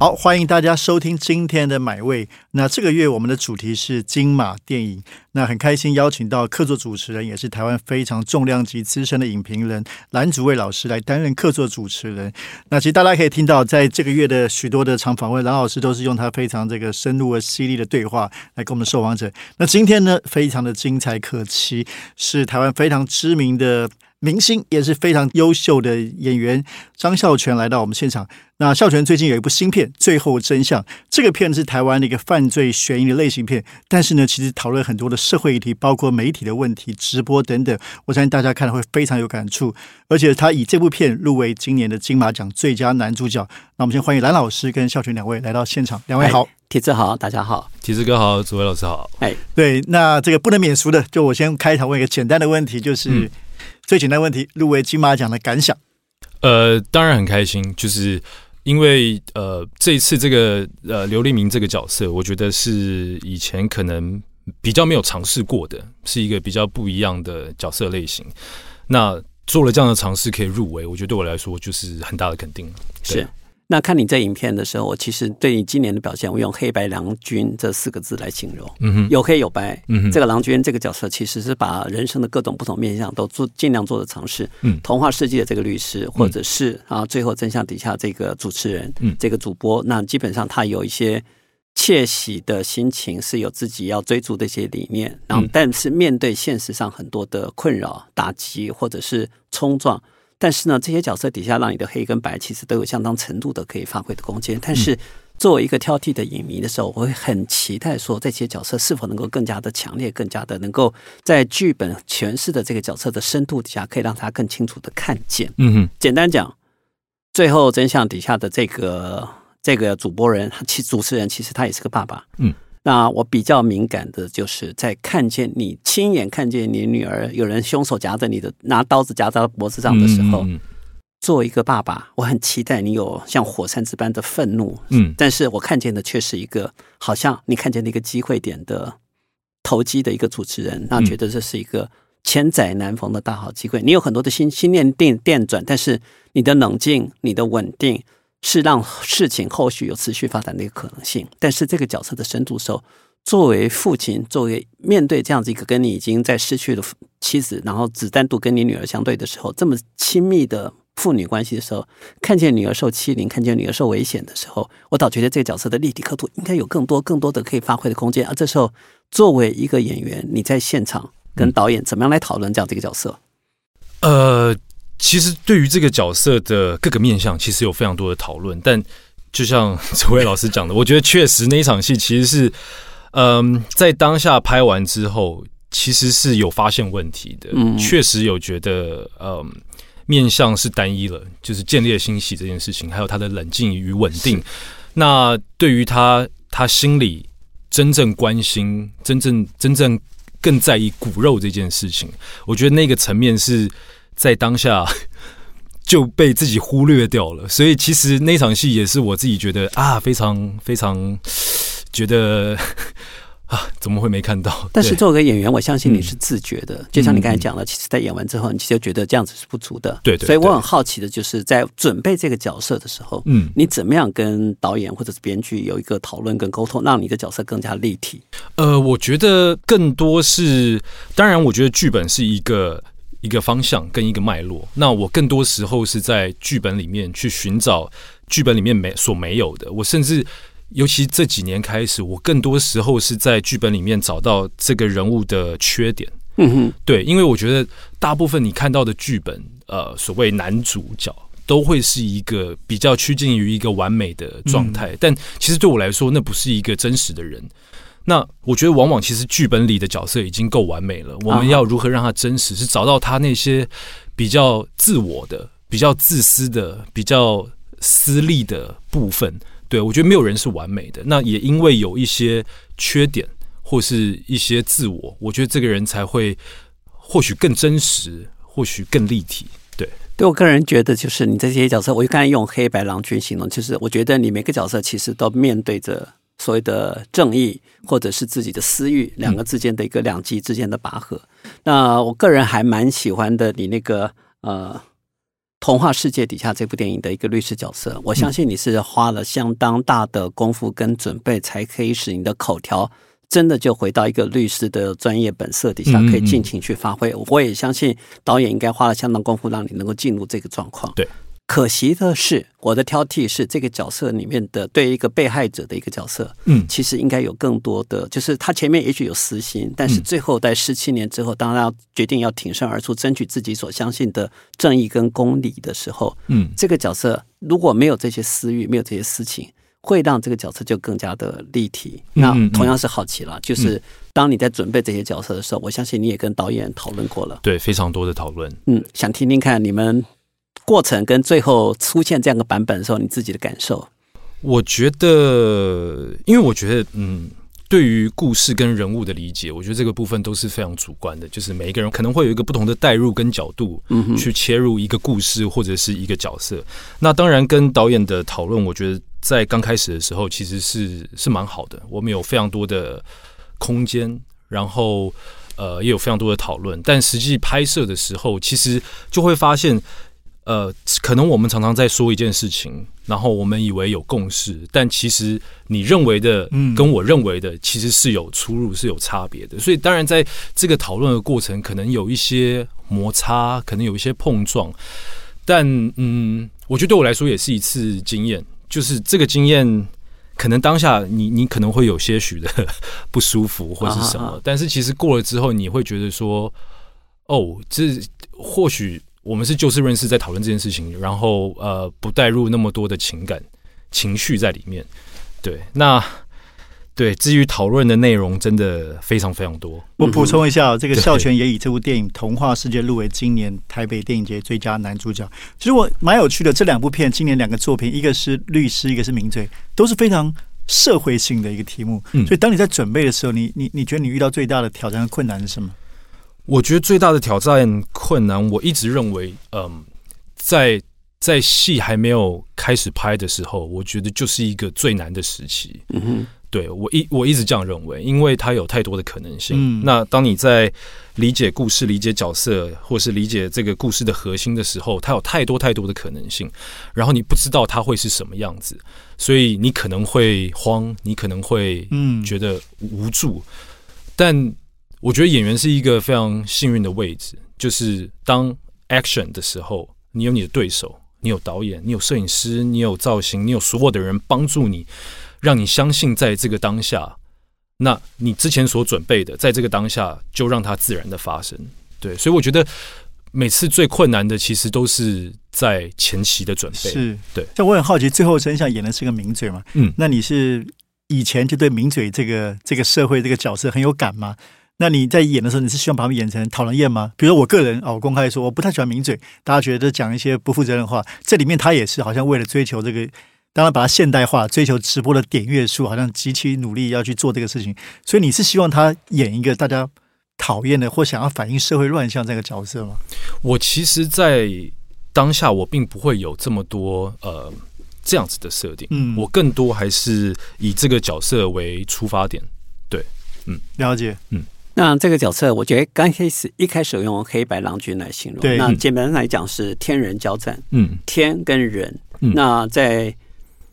好，欢迎大家收听今天的买位。那这个月我们的主题是金马电影。那很开心邀请到客座主持人，也是台湾非常重量级资深的影评人蓝祖蔚老师来担任客座主持人。那其实大家可以听到，在这个月的许多的长访问，蓝老师都是用他非常这个深入而犀利的对话来跟我们受访者。那今天呢，非常的精彩可期，是台湾非常知名的。明星也是非常优秀的演员张孝全来到我们现场。那孝全最近有一部新片《最后真相》，这个片是台湾的一个犯罪悬疑的类型片，但是呢，其实讨论很多的社会议题，包括媒体的问题、直播等等。我相信大家看了会非常有感触。而且他以这部片入围今年的金马奖最佳男主角。那我们先欢迎蓝老师跟孝全两位来到现场。两位好，铁子好，大家好，铁子哥好，主位老师好。哎，对，那这个不能免俗的，就我先开场问一个简单的问题，就是。最简单问题，入围金马奖的感想？呃，当然很开心，就是因为呃，这一次这个呃刘立明这个角色，我觉得是以前可能比较没有尝试过的，是一个比较不一样的角色类型。那做了这样的尝试可以入围，我觉得对我来说就是很大的肯定。是。那看你这影片的时候，我其实对你今年的表现，我用“黑白郎君”这四个字来形容。嗯哼，有黑有白。嗯哼，这个郎君这个角色其实是把人生的各种不同面向都做尽量做的尝试。嗯，童话世界的这个律师，或者是啊，最后真相底下这个主持人，嗯，这个主播，那基本上他有一些窃喜的心情，是有自己要追逐的一些理念。然后，但是面对现实上很多的困扰、打击或者是冲撞。但是呢，这些角色底下让你的黑跟白其实都有相当程度的可以发挥的空间。但是作为一个挑剔的影迷的时候，我会很期待说这些角色是否能够更加的强烈，更加的能够在剧本诠释的这个角色的深度底下，可以让他更清楚的看见。嗯哼，简单讲，最后真相底下的这个这个主播人，其主持人其实他也是个爸爸。嗯。那我比较敏感的就是在看见你亲眼看见你女儿有人凶手夹着你的拿刀子夹在脖子上的时候，作为一个爸爸，我很期待你有像火山之般的愤怒。嗯，但是我看见的却是一个好像你看见了一个机会点的投机的一个主持人，那觉得这是一个千载难逢的大好机会。你有很多的心心念电电转，但是你的冷静、你的稳定。是让事情后续有持续发展的一个可能性，但是这个角色的深度时候，作为父亲，作为面对这样子一个跟你已经在失去了妻子，然后只单独跟你女儿相对的时候，这么亲密的父女关系的时候，看见女儿受欺凌，看见女儿受危险的时候，我倒觉得这个角色的立体刻度应该有更多更多的可以发挥的空间。而这时候，作为一个演员，你在现场跟导演怎么样来讨论这样的一个角色？呃。其实对于这个角色的各个面相，其实有非常多的讨论。但就像 这位老师讲的，我觉得确实那一场戏其实是，嗯，在当下拍完之后，其实是有发现问题的。嗯，确实有觉得，嗯，面相是单一了，就是建立了欣喜这件事情，还有他的冷静与稳定。那对于他，他心里真正关心、真正真正更在意骨肉这件事情，我觉得那个层面是。在当下 就被自己忽略掉了，所以其实那场戏也是我自己觉得啊，非常非常 觉得 啊，怎么会没看到？但是作为个演员，我相信你是自觉的，就像你刚才讲了，其实，在演完之后，你其实觉得这样子是不足的。对，对所以我很好奇的就是在准备这个角色的时候，嗯，你怎么样跟导演或者是编剧有一个讨论跟沟通，让你的角色更加立体？呃，我觉得更多是，当然，我觉得剧本是一个。一个方向跟一个脉络，那我更多时候是在剧本里面去寻找剧本里面没所没有的。我甚至尤其这几年开始，我更多时候是在剧本里面找到这个人物的缺点。嗯哼，对，因为我觉得大部分你看到的剧本，呃，所谓男主角都会是一个比较趋近于一个完美的状态，但其实对我来说，那不是一个真实的人。那我觉得，往往其实剧本里的角色已经够完美了。我们要如何让他真实？是找到他那些比较自我的、比较自私的、比较私利的部分。对我觉得没有人是完美的。那也因为有一些缺点或是一些自我，我觉得这个人才会或许更真实，或许更立体。对，对我个人觉得，就是你这些角色，我就刚才用黑白郎君形容，就是我觉得你每个角色其实都面对着所谓的正义或者是自己的私欲两个之间的一个两极之间的拔河。那我个人还蛮喜欢的，你那个呃。童话世界底下这部电影的一个律师角色，我相信你是花了相当大的功夫跟准备，才可以使你的口条真的就回到一个律师的专业本色底下，可以尽情去发挥。我也相信导演应该花了相当功夫，让你能够进入这个状况。对。可惜的是，我的挑剔是这个角色里面的对一个被害者的一个角色，嗯，其实应该有更多的，就是他前面也许有私心，但是最后在十七年之后，当他决定要挺身而出，争取自己所相信的正义跟公理的时候，嗯，这个角色如果没有这些私欲，没有这些私情，会让这个角色就更加的立体。那同样是好奇了，就是当你在准备这些角色的时候，我相信你也跟导演讨论过了，对，非常多的讨论，嗯，想听听看你们。过程跟最后出现这样的版本的时候，你自己的感受？我觉得，因为我觉得，嗯，对于故事跟人物的理解，我觉得这个部分都是非常主观的，就是每一个人可能会有一个不同的代入跟角度，嗯，去切入一个故事或者是一个角色。那当然，跟导演的讨论，我觉得在刚开始的时候其实是是蛮好的，我们有非常多的空间，然后呃，也有非常多的讨论。但实际拍摄的时候，其实就会发现。呃，可能我们常常在说一件事情，然后我们以为有共识，但其实你认为的，跟我认为的，其实是有出入，是有差别的。所以，当然在这个讨论的过程，可能有一些摩擦，可能有一些碰撞。但，嗯，我觉得对我来说也是一次经验，就是这个经验，可能当下你你可能会有些许的 不舒服或是什么，但是其实过了之后，你会觉得说，哦，这或许。我们是就事论事在讨论这件事情，然后呃不带入那么多的情感情绪在里面。对，那对至于讨论的内容，真的非常非常多。我补充一下，这个孝全也以这部电影《童话世界》入围今年台北电影节最佳男主角。其实我蛮有趣的，这两部片今年两个作品，一个是律师，一个是名罪，都是非常社会性的一个题目。所以当你在准备的时候，你你你觉得你遇到最大的挑战和困难是什么？我觉得最大的挑战困难，我一直认为，嗯，在在戏还没有开始拍的时候，我觉得就是一个最难的时期。嗯哼，对我一我一直这样认为，因为它有太多的可能性。嗯，那当你在理解故事、理解角色，或是理解这个故事的核心的时候，它有太多太多的可能性，然后你不知道它会是什么样子，所以你可能会慌，你可能会嗯觉得无助，但。我觉得演员是一个非常幸运的位置，就是当 action 的时候，你有你的对手，你有导演，你有摄影师，你有造型，你有所有的人帮助你，让你相信在这个当下，那你之前所准备的，在这个当下就让它自然的发生。对，所以我觉得每次最困难的，其实都是在前期的准备。是对。像我很好奇，最后真相演的是个名嘴嘛？嗯，那你是以前就对名嘴这个这个社会这个角色很有感吗？那你在演的时候，你是希望把他们演成讨人厌吗？比如说我个人哦，公开说我不太喜欢名嘴，大家觉得讲一些不负责任的话。这里面他也是好像为了追求这个，当然把它现代化，追求直播的点阅数，好像极其努力要去做这个事情。所以你是希望他演一个大家讨厌的或想要反映社会乱象这个角色吗？我其实，在当下我并不会有这么多呃这样子的设定，嗯，我更多还是以这个角色为出发点。对，嗯，了解，嗯。那这个角色，我觉得刚开始一开始用黑白郎君来形容，那简单来讲是天人交战，嗯，天跟人，那在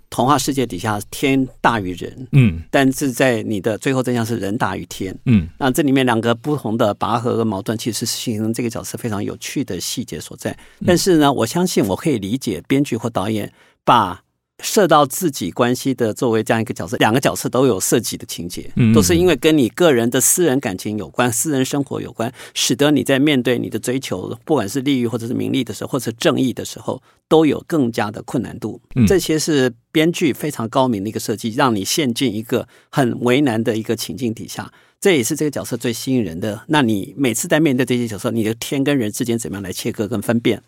童话世界底下，天大于人，嗯，但是在你的最后真相是人大于天，嗯，那这里面两个不同的拔河和矛盾，其实是形成这个角色非常有趣的细节所在。但是呢，我相信我可以理解编剧或导演把。涉到自己关系的作为这样一个角色，两个角色都有涉及的情节，都是因为跟你个人的私人感情有关、私人生活有关，使得你在面对你的追求，不管是利益或者是名利的时候，或者正义的时候，都有更加的困难度。这些是编剧非常高明的一个设计，让你陷进一个很为难的一个情境底下。这也是这个角色最吸引人的。那你每次在面对这些角色，你的天跟人之间怎么样来切割跟分辨？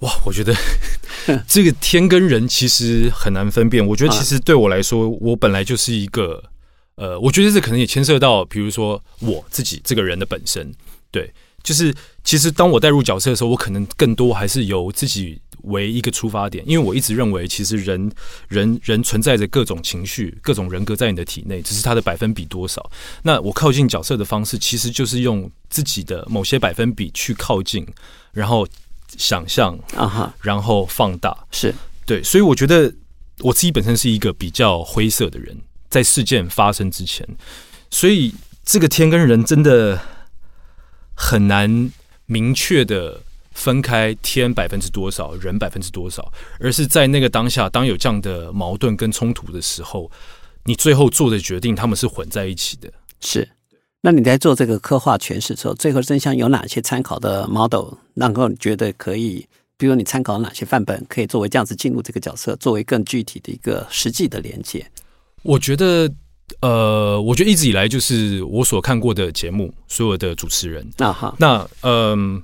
哇，我觉得 这个天跟人其实很难分辨。我觉得其实对我来说，我本来就是一个呃，我觉得这可能也牵涉到，比如说我自己这个人的本身。对，就是其实当我带入角色的时候，我可能更多还是由自己为一个出发点，因为我一直认为，其实人人人存在着各种情绪、各种人格在你的体内，只是它的百分比多少。那我靠近角色的方式，其实就是用自己的某些百分比去靠近，然后想象啊哈，然后放大，是对。所以我觉得我自己本身是一个比较灰色的人，在事件发生之前，所以这个天跟人真的很难。明确的分开天百分之多少，人百分之多少，而是在那个当下，当有这样的矛盾跟冲突的时候，你最后做的决定，他们是混在一起的。是，那你在做这个刻画诠释的时候，最后真相有哪些参考的 model，能够觉得可以？比如你参考哪些范本，可以作为这样子进入这个角色，作为更具体的一个实际的连接？我觉得。呃，我觉得一直以来就是我所看过的节目，所有的主持人啊哈。那嗯，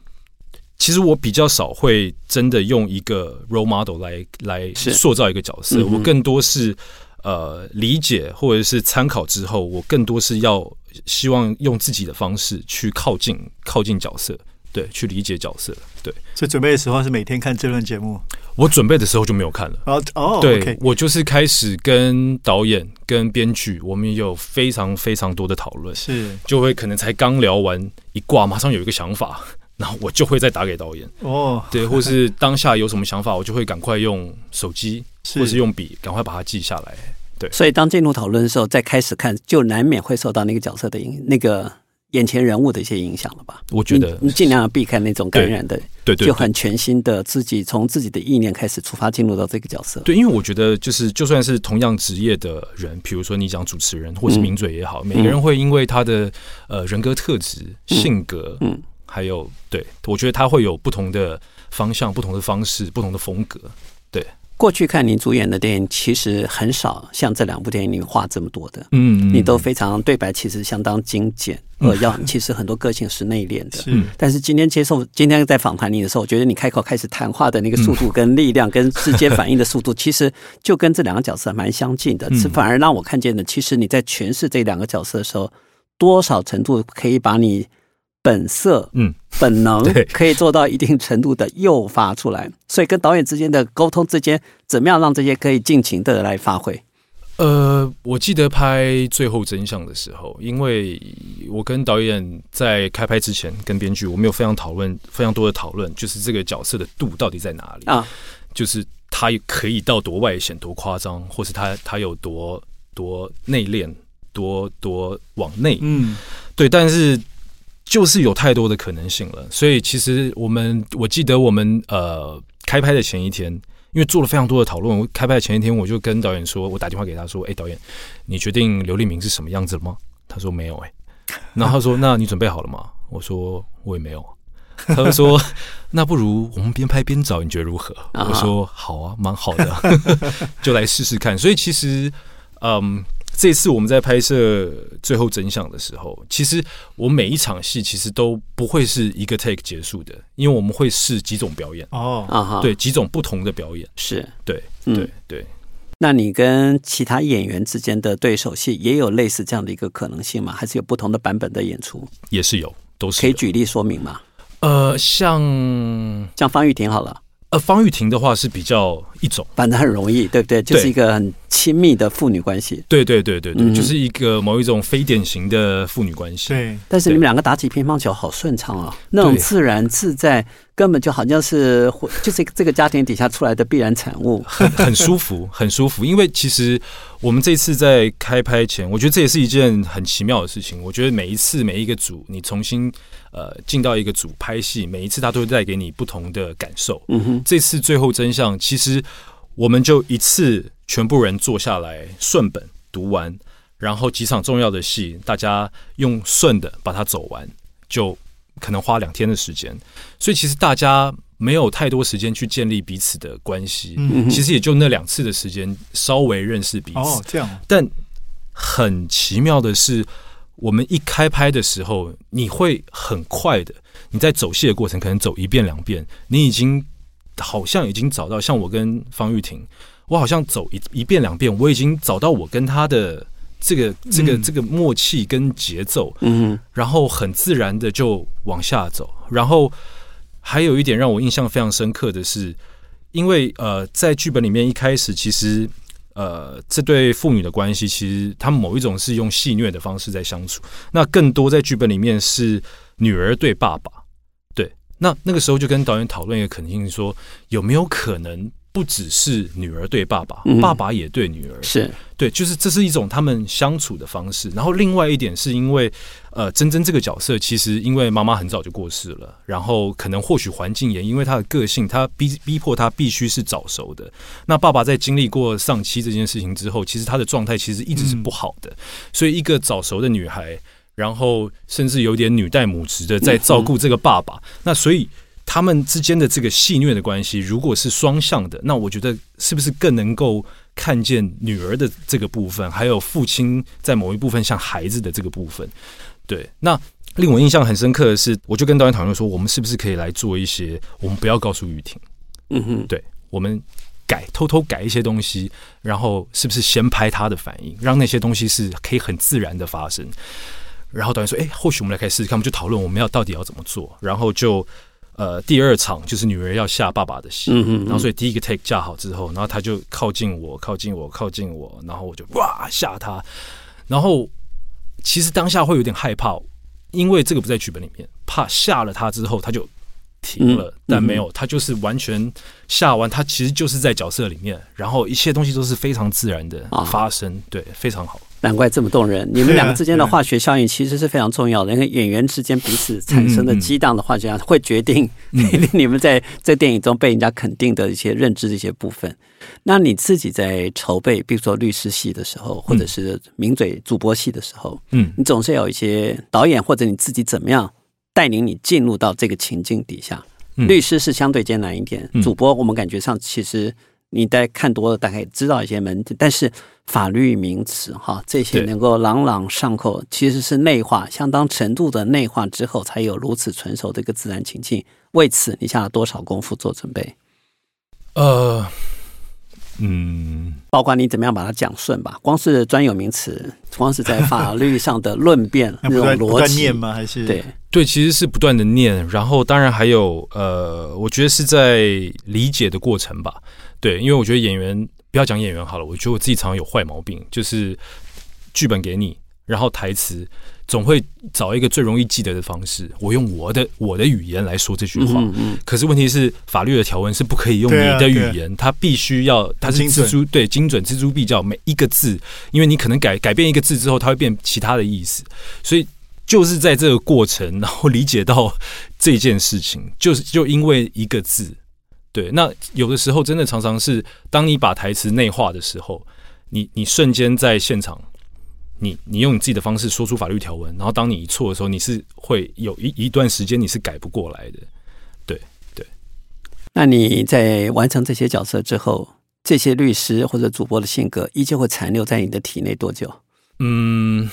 其实我比较少会真的用一个 role model 来来塑造一个角色，我更多是呃理解或者是参考之后，我更多是要希望用自己的方式去靠近靠近角色。对，去理解角色。对，所以准备的时候是每天看这轮节目。我准备的时候就没有看了。哦哦，对我就是开始跟导演、跟编剧，我们有非常非常多的讨论。是，就会可能才刚聊完一挂，马上有一个想法，然后我就会再打给导演。哦，对，或是当下有什么想法，我就会赶快用手机或是用笔，赶快把它记下来。对，所以当进入讨论的时候，再开始看，就难免会受到那个角色的影那个。眼前人物的一些影响了吧？我觉得你尽量要避开那种感染的，对对，就很全新的自己从自己的意念开始出发，进入到这个角色。对，因为我觉得就是就算是同样职业的人，比如说你讲主持人或是名嘴也好，每个人会因为他的呃人格特质、性格，嗯，还有对我觉得他会有不同的方向、不同的方式、不同的风格，对。过去看您主演的电影，其实很少像这两部电影里话这么多的。嗯，你都非常对白，其实相当精简，呃，要其实很多个性是内敛的。是，但是今天接受今天在访谈你的时候，我觉得你开口开始谈话的那个速度、跟力量、跟直接反应的速度，其实就跟这两个角色蛮相近的。是反而让我看见的，其实你在诠释这两个角色的时候，多少程度可以把你。本色，嗯，本能可以做到一定程度的诱发出来，所以跟导演之间的沟通之间，怎么样让这些可以尽情的来发挥？呃，我记得拍《最后真相》的时候，因为我跟导演在开拍之前，跟编剧我们有非常讨论非常多的讨论，就是这个角色的度到底在哪里啊？就是他可以到多外显、多夸张，或是他他有多多内敛、多多往内？嗯，对，但是。就是有太多的可能性了，所以其实我们我记得我们呃开拍的前一天，因为做了非常多的讨论，我开拍的前一天我就跟导演说，我打电话给他说，哎，导演，你决定刘立明是什么样子了吗？他说没有，哎，然后他说，那你准备好了吗？我说我也没有，他就说，那不如我们边拍边找，你觉得如何？我说好啊，蛮好的，就来试试看。所以其实，嗯。这次我们在拍摄最后真相的时候，其实我每一场戏其实都不会是一个 take 结束的，因为我们会试几种表演哦，啊哈，对，几种不同的表演，是对，对对。那你跟其他演员之间的对手戏也有类似这样的一个可能性吗？还是有不同的版本的演出？也是有，都是可以举例说明吗？呃，像像方玉婷好了。呃，方玉婷的话是比较一种，反正很容易，对不对？就是一个很亲密的父女关系。对对对对对，就是一个某一种非典型的父女关系。对，但是你们两个打起乒乓球好顺畅啊，那种自然自在，根本就好像是 就是这个家庭底下出来的必然产物，很很舒服，很舒服。因为其实我们这次在开拍前，我觉得这也是一件很奇妙的事情。我觉得每一次每一个组，你重新。呃，进到一个组拍戏，每一次他都会带给你不同的感受。嗯哼，这次最后真相，其实我们就一次全部人坐下来顺本读完，然后几场重要的戏，大家用顺的把它走完，就可能花两天的时间。所以其实大家没有太多时间去建立彼此的关系。嗯其实也就那两次的时间，稍微认识彼此。哦，这样。但很奇妙的是。我们一开拍的时候，你会很快的，你在走戏的过程可能走一遍两遍，你已经好像已经找到，像我跟方玉婷，我好像走一一遍两遍，我已经找到我跟他的这个这个这个默契跟节奏，嗯，然后很自然的就往下走。然后还有一点让我印象非常深刻的是，因为呃，在剧本里面一开始其实呃这对父女的关系，其实他们某一种是用戏虐的方式在相处，那更多在剧本里面是女儿对爸爸。对，那那个时候就跟导演讨论一个可能性，说有没有可能。不只是女儿对爸爸，爸爸也对女儿，是对，就是这是一种他们相处的方式。然后另外一点是因为，呃，珍珍这个角色其实因为妈妈很早就过世了，然后可能或许环境也因为她的个性，她逼逼迫她必须是早熟的。那爸爸在经历过丧妻这件事情之后，其实他的状态其实一直是不好的。所以一个早熟的女孩，然后甚至有点女带母职的在照顾这个爸爸，那所以。他们之间的这个戏虐的关系，如果是双向的，那我觉得是不是更能够看见女儿的这个部分，还有父亲在某一部分像孩子的这个部分？对，那令我印象很深刻的是，我就跟导演讨论说，我们是不是可以来做一些，我们不要告诉雨婷，嗯哼，对，我们改偷偷改一些东西，然后是不是先拍他的反应，让那些东西是可以很自然的发生？然后导演说，哎，或许我们来开始试试看，我们就讨论我们要到底要怎么做，然后就。呃，第二场就是女儿要吓爸爸的戏，然后所以第一个 take 架好之后，然后他就靠近我，靠近我，靠近我，然后我就哇吓他，然后其实当下会有点害怕，因为这个不在剧本里面，怕吓了他之后他就停了，但没有，他就是完全吓完，他其实就是在角色里面，然后一切东西都是非常自然的发生，对，非常好。难怪这么动人！你们两个之间的化学效应其实是非常重要的，因为演员之间彼此产生的激荡的化学效应会决定 你们在在电影中被人家肯定的一些认知的一些部分。那你自己在筹备，比如说律师戏的时候，或者是名嘴主播戏的时候，嗯，你总是有一些导演或者你自己怎么样带领你进入到这个情境底下。律师是相对艰难一点，主播我们感觉上其实。你在看多了，大概知道一些门，但是法律名词哈，这些能够朗朗上口，其实是内化相当程度的内化之后，才有如此纯熟的一个自然情境。为此，你下了多少功夫做准备？呃，嗯，包括你怎么样把它讲顺吧。光是专有名词，光是在法律上的论辩那种逻辑 吗？还是对对，其实是不断的念，然后当然还有呃，我觉得是在理解的过程吧。对，因为我觉得演员不要讲演员好了，我觉得我自己常常有坏毛病，就是剧本给你，然后台词总会找一个最容易记得的方式，我用我的我的语言来说这句话。可是问题是，法律的条文是不可以用你的语言，它必须要它是蜘蛛对精准蜘蛛必较每一个字，因为你可能改改变一个字之后，它会变其他的意思，所以就是在这个过程，然后理解到这件事情，就是就因为一个字。对，那有的时候真的常常是，当你把台词内化的时候，你你瞬间在现场，你你用你自己的方式说出法律条文，然后当你一错的时候，你是会有一一段时间你是改不过来的。对对。那你在完成这些角色之后，这些律师或者主播的性格依旧会残留在你的体内多久？嗯，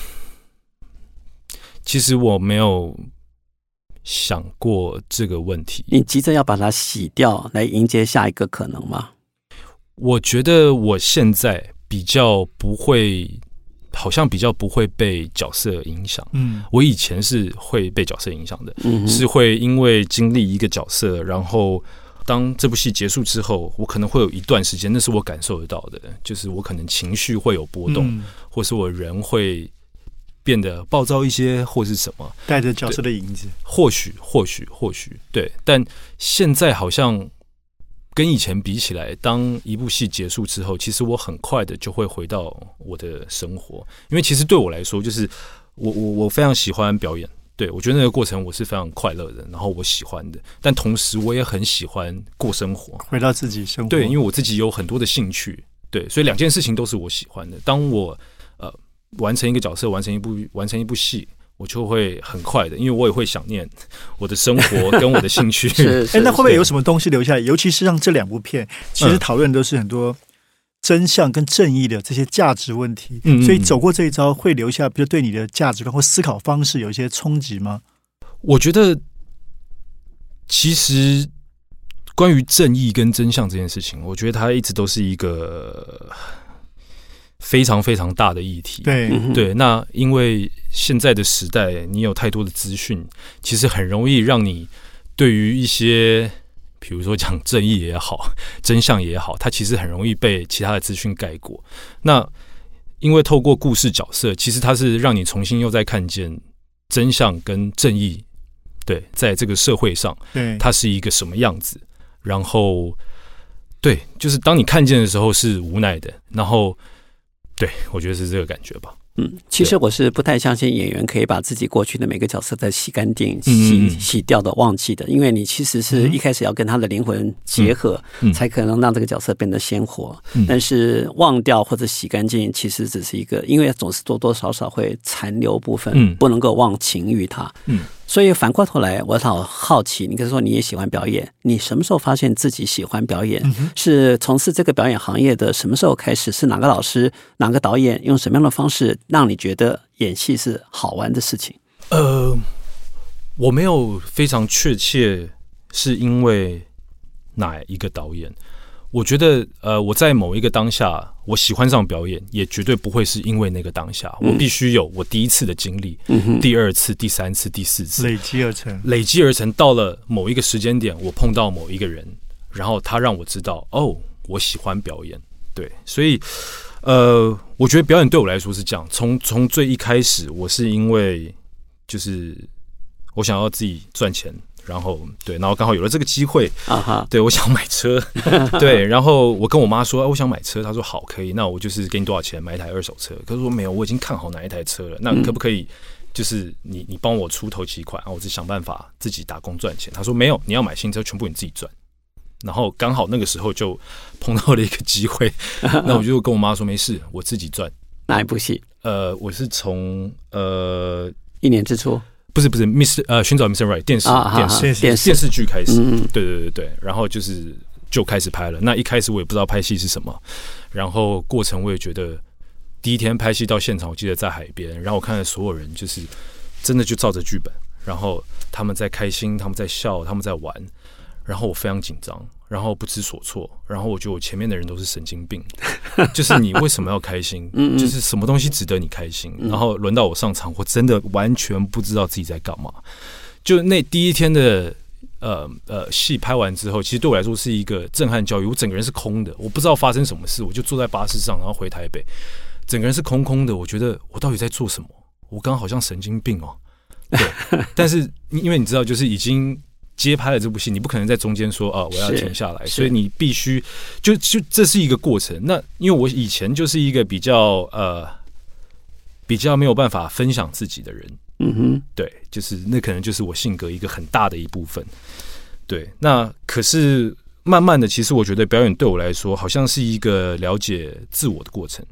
其实我没有。想过这个问题，你急着要把它洗掉，来迎接下一个可能吗？我觉得我现在比较不会，好像比较不会被角色影响。嗯，我以前是会被角色影响的，是会因为经历一个角色，然后当这部戏结束之后，我可能会有一段时间，那是我感受得到的，就是我可能情绪会有波动，或是我人会。变得暴躁一些，或是什么，带着角色的影子，或许，或许，或许，对。但现在好像跟以前比起来，当一部戏结束之后，其实我很快的就会回到我的生活，因为其实对我来说，就是我我我非常喜欢表演，对我觉得那个过程我是非常快乐的，然后我喜欢的。但同时，我也很喜欢过生活，回到自己生活。对，因为我自己有很多的兴趣，对，所以两件事情都是我喜欢的。当我呃。完成一个角色，完成一部完成一部戏，我就会很快的，因为我也会想念 我的生活跟我的兴趣。哎，那会不会有什么东西留下来？尤其是让这两部片，其实讨论都是很多真相跟正义的这些价值问题。嗯，所以走过这一招，会留下，比如对你的价值观或思考方式有一些冲击吗？我觉得，其实关于正义跟真相这件事情，我觉得它一直都是一个。非常非常大的议题。对对，那因为现在的时代，你有太多的资讯，其实很容易让你对于一些，比如说讲正义也好，真相也好，它其实很容易被其他的资讯盖过。那因为透过故事角色，其实它是让你重新又再看见真相跟正义，对，在这个社会上，对，它是一个什么样子。然后，对，就是当你看见的时候是无奈的，然后。对，我觉得是这个感觉吧。嗯，其实我是不太相信演员可以把自己过去的每个角色再洗干净、洗洗掉的、忘记的，因为你其实是一开始要跟他的灵魂结合，才可能让这个角色变得鲜活。但是忘掉或者洗干净，其实只是一个，因为总是多多少少会残留部分，不能够忘情于他。嗯。所以反过头来，我好好奇，你可以说你也喜欢表演，你什么时候发现自己喜欢表演？是从事这个表演行业的什么时候开始？是哪个老师、哪个导演用什么样的方式让你觉得演戏是好玩的事情？呃，我没有非常确切是因为哪一个导演。我觉得，呃，我在某一个当下，我喜欢上表演，也绝对不会是因为那个当下，我必须有我第一次的经历，第二次、第三次、第四次累积而成，累积而成。到了某一个时间点，我碰到某一个人，然后他让我知道，哦，我喜欢表演。对，所以，呃，我觉得表演对我来说是这样。从从最一开始，我是因为就是我想要自己赚钱。然后对，然后刚好有了这个机会啊哈，对我想买车，对，然后我跟我妈说，我想买车，她说好，可以，那我就是给你多少钱买一台二手车。可是说没有，我已经看好哪一台车了，那可不可以就是你你帮我出头期款，我自己想办法自己打工赚钱。她说没有，你要买新车，全部你自己赚。然后刚好那个时候就碰到了一个机会，那我就跟我妈说没事，我自己赚。哪一部戏？呃，我是从呃一年之初。不是不是，Miss 呃，寻找 Mr. Right 电视电视电电视剧开始，对对对对，然后就是就开始拍了。那一开始我也不知道拍戏是什么，然后过程我也觉得第一天拍戏到现场，我记得在海边，然后我看到所有人就是真的就照着剧本，然后他们在开心，他们在笑，他们在玩，然后我非常紧张。然后不知所措，然后我觉得我前面的人都是神经病，就是你为什么要开心？就是什么东西值得你开心？然后轮到我上场，我真的完全不知道自己在干嘛。就那第一天的呃呃戏拍完之后，其实对我来说是一个震撼教育。我整个人是空的，我不知道发生什么事，我就坐在巴士上，然后回台北，整个人是空空的。我觉得我到底在做什么？我刚刚好像神经病哦。对，但是因为你知道，就是已经。接拍了这部戏，你不可能在中间说啊，我要停下来，所以你必须就就这是一个过程。那因为我以前就是一个比较呃比较没有办法分享自己的人，嗯哼，对，就是那可能就是我性格一个很大的一部分。对，那可是慢慢的，其实我觉得表演对我来说，好像是一个了解自我的过程。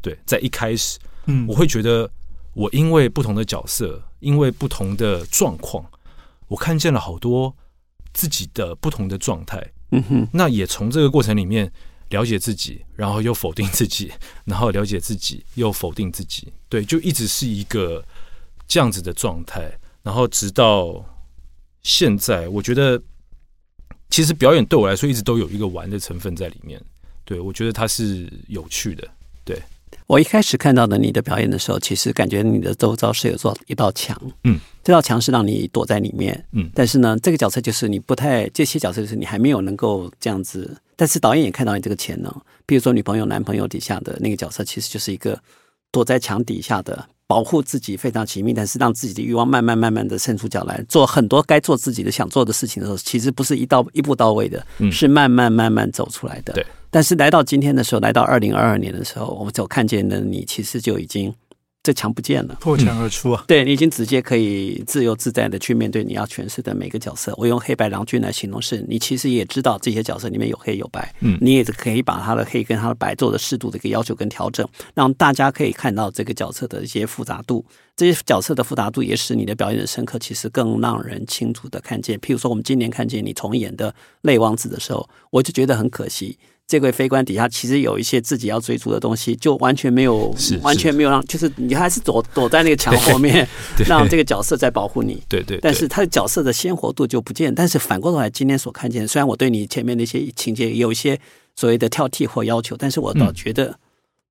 对，在一开始，嗯，我会觉得我因为不同的角色，因为不同的状况。我看见了好多自己的不同的状态，嗯哼，那也从这个过程里面了解自己，然后又否定自己，然后了解自己又否定自己，对，就一直是一个这样子的状态，然后直到现在，我觉得其实表演对我来说一直都有一个玩的成分在里面，对我觉得它是有趣的，对。我一开始看到的你的表演的时候，其实感觉你的周遭是有做一道墙，嗯，这道墙是让你躲在里面，嗯，但是呢，这个角色就是你不太，这些角色就是你还没有能够这样子，但是导演也看到你这个潜能，比如说女朋友、男朋友底下的那个角色，其实就是一个躲在墙底下的，保护自己非常紧密，但是让自己的欲望慢慢慢慢的伸出脚来，做很多该做自己的想做的事情的时候，其实不是一到一步到位的，是慢慢慢慢走出来的，对。但是来到今天的时候，来到二零二二年的时候，我们所看见的你，其实就已经这墙不见了，破墙而出啊！对你已经直接可以自由自在的去面对你要诠释的每个角色。我用黑白郎君来形容，是你其实也知道这些角色里面有黑有白，嗯，你也可以把他的黑跟他的白做的适度的一个要求跟调整，让大家可以看到这个角色的一些复杂度。这些角色的复杂度也使你的表演的深刻，其实更让人清楚的看见。譬如说，我们今年看见你重演的《泪王子》的时候，我就觉得很可惜。这个飞官底下其实有一些自己要追逐的东西，就完全没有，完全没有让，就是你还是躲躲在那个墙后面，让这个角色在保护你。对对。但是他的角色的鲜活度就不见。但是反过头来，今天所看见，虽然我对你前面那些情节有一些所谓的挑剔或要求，但是我倒觉得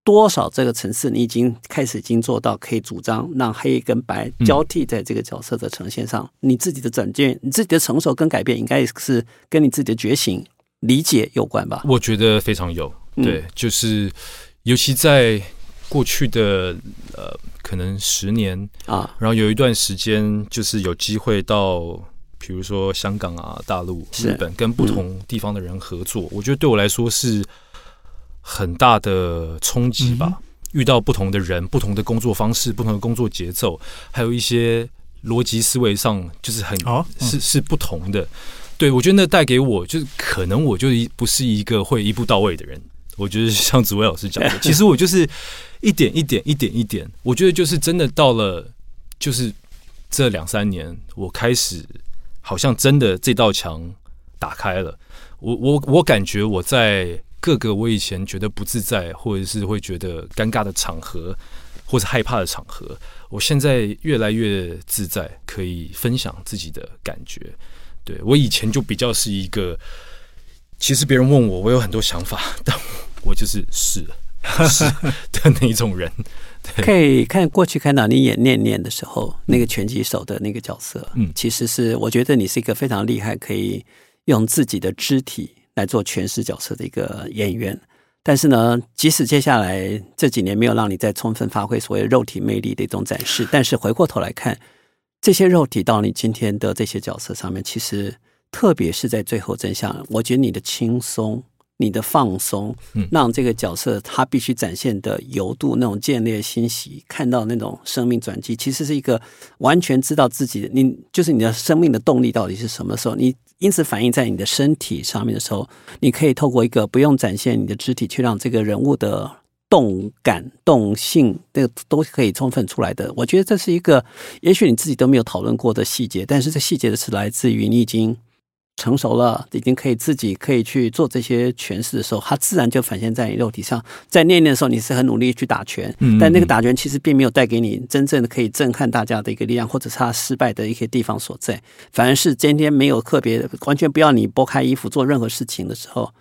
多少这个层次，你已经开始已经做到可以主张让黑跟白交替在这个角色的呈现上，你自己的转变，你自己的成熟跟改变，应该是跟你自己的觉醒、理解有关吧？我觉得非常有，对，就是尤其在过去的呃，可能十年啊，然后有一段时间，就是有机会到，比如说香港啊、大陆、日本，跟不同地方的人合作，我觉得对我来说是。很大的冲击吧，遇到不同的人、不同的工作方式、不同的工作节奏，还有一些逻辑思维上就是很是是不同的。对我觉得那带给我就是可能我就不是一个会一步到位的人。我觉得像紫薇老师讲的，其实我就是一点一点一点一点。我觉得就是真的到了就是这两三年，我开始好像真的这道墙打开了。我我我感觉我在。各个我以前觉得不自在，或者是会觉得尴尬的场合，或者害怕的场合，我现在越来越自在，可以分享自己的感觉。对我以前就比较是一个，其实别人问我，我有很多想法，但我就是是 是的那一种人。可以看过去看到你演念念的时候，那个拳击手的那个角色，嗯，其实是我觉得你是一个非常厉害，可以用自己的肢体。来做诠释角色的一个演员，但是呢，即使接下来这几年没有让你再充分发挥所谓肉体魅力的一种展示，但是回过头来看，这些肉体到你今天的这些角色上面，其实特别是在最后真相，我觉得你的轻松。你的放松，让这个角色他必须展现的油度，那种见猎欣喜，看到那种生命转机，其实是一个完全知道自己，你就是你的生命的动力到底是什么时候，你因此反映在你的身体上面的时候，你可以透过一个不用展现你的肢体，去让这个人物的动感、动性，这个都可以充分出来的。我觉得这是一个，也许你自己都没有讨论过的细节，但是这细节的是来自于你已经。成熟了，已经可以自己可以去做这些诠释的时候，它自然就反现在你肉体上。在念念的时候，你是很努力去打拳，但那个打拳其实并没有带给你真正的可以震撼大家的一个力量，或者是他失败的一些地方所在。反而是今天没有特别完全不要你剥开衣服做任何事情的时候，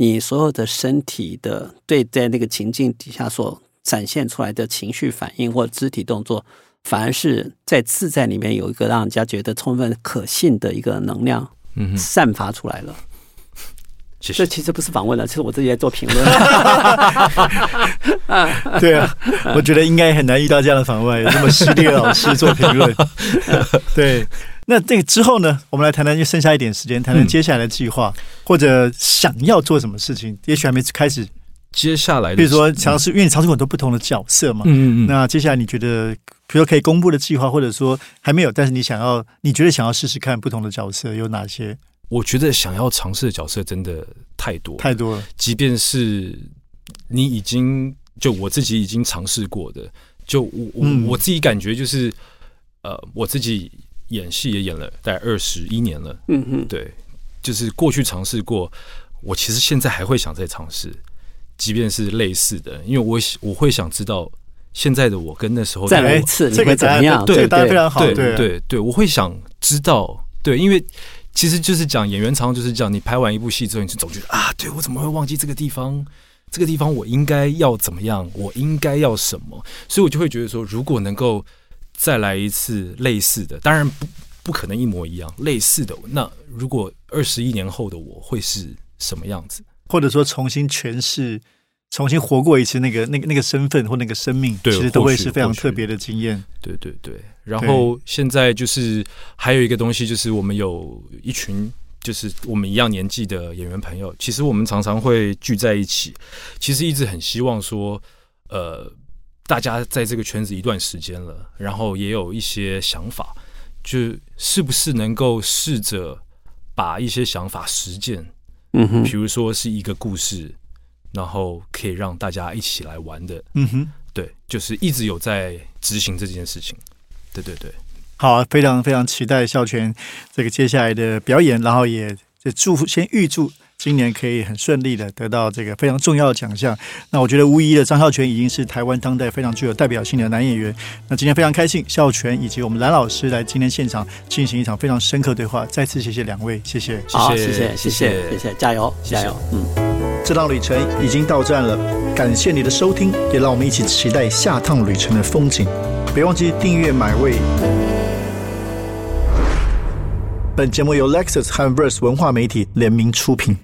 你所有的身体的对在那个情境底下所展现出来的情绪反应或肢体动作，反而是在自在里面有一个让人家觉得充分可信的一个能量。嗯，散发出来了。这其实不是访问了，其实我自己在做评论。对啊，我觉得应该很难遇到这样的访问，有这么犀利的老师做评论。对，那这个之后呢？我们来谈谈，就剩下一点时间，谈谈接下来的计划，或者想要做什么事情。也许还没开始。接下来，比如说尝试，因为你尝试过很多不同的角色嘛。嗯嗯。那接下来你觉得？比如说可以公布的计划，或者说还没有，但是你想要，你觉得想要试试看不同的角色有哪些？我觉得想要尝试的角色真的太多太多了。即便是你已经就我自己已经尝试过的，就我我我自己感觉就是，呃，我自己演戏也演了大概二十一年了。嗯嗯，对，就是过去尝试过，我其实现在还会想再尝试，即便是类似的，因为我我会想知道。现在的我跟那时候再来一次，你会怎么样？对，答非常好。对对对，我会想知道，对，因为其实就是讲演员常常就是讲，你拍完一部戏之后，你就总觉得啊，对我怎么会忘记这个地方？这个地方我应该要怎么样？我应该要什么？所以我就会觉得说，如果能够再来一次类似的，当然不不可能一模一样，类似的，那如果二十一年后的我会是什么样子？或者说重新诠释？重新活过一次，那个、那个、那个身份或那个生命，其实都会是非常特别的经验。对对对。然后现在就是还有一个东西，就是我们有一群就是我们一样年纪的演员朋友，其实我们常常会聚在一起。其实一直很希望说，呃，大家在这个圈子一段时间了，然后也有一些想法，就是不是能够试着把一些想法实践。嗯哼，比如说是一个故事。然后可以让大家一起来玩的，嗯哼，对，就是一直有在执行这件事情，对对对，好啊，非常非常期待孝全这个接下来的表演，然后也祝福，先预祝今年可以很顺利的得到这个非常重要的奖项。那我觉得无疑的，张孝全已经是台湾当代非常具有代表性的男演员。那今天非常开心，孝全以及我们蓝老师来今天现场进行一场非常深刻对话，再次谢谢两位，谢谢，好，谢谢，谢谢，谢谢，加油，加油，嗯。这趟旅程已经到站了，感谢你的收听，也让我们一起期待下趟旅程的风景。别忘记订阅买位。本节目由 Lexus 和 Verse 文化媒体联名出品。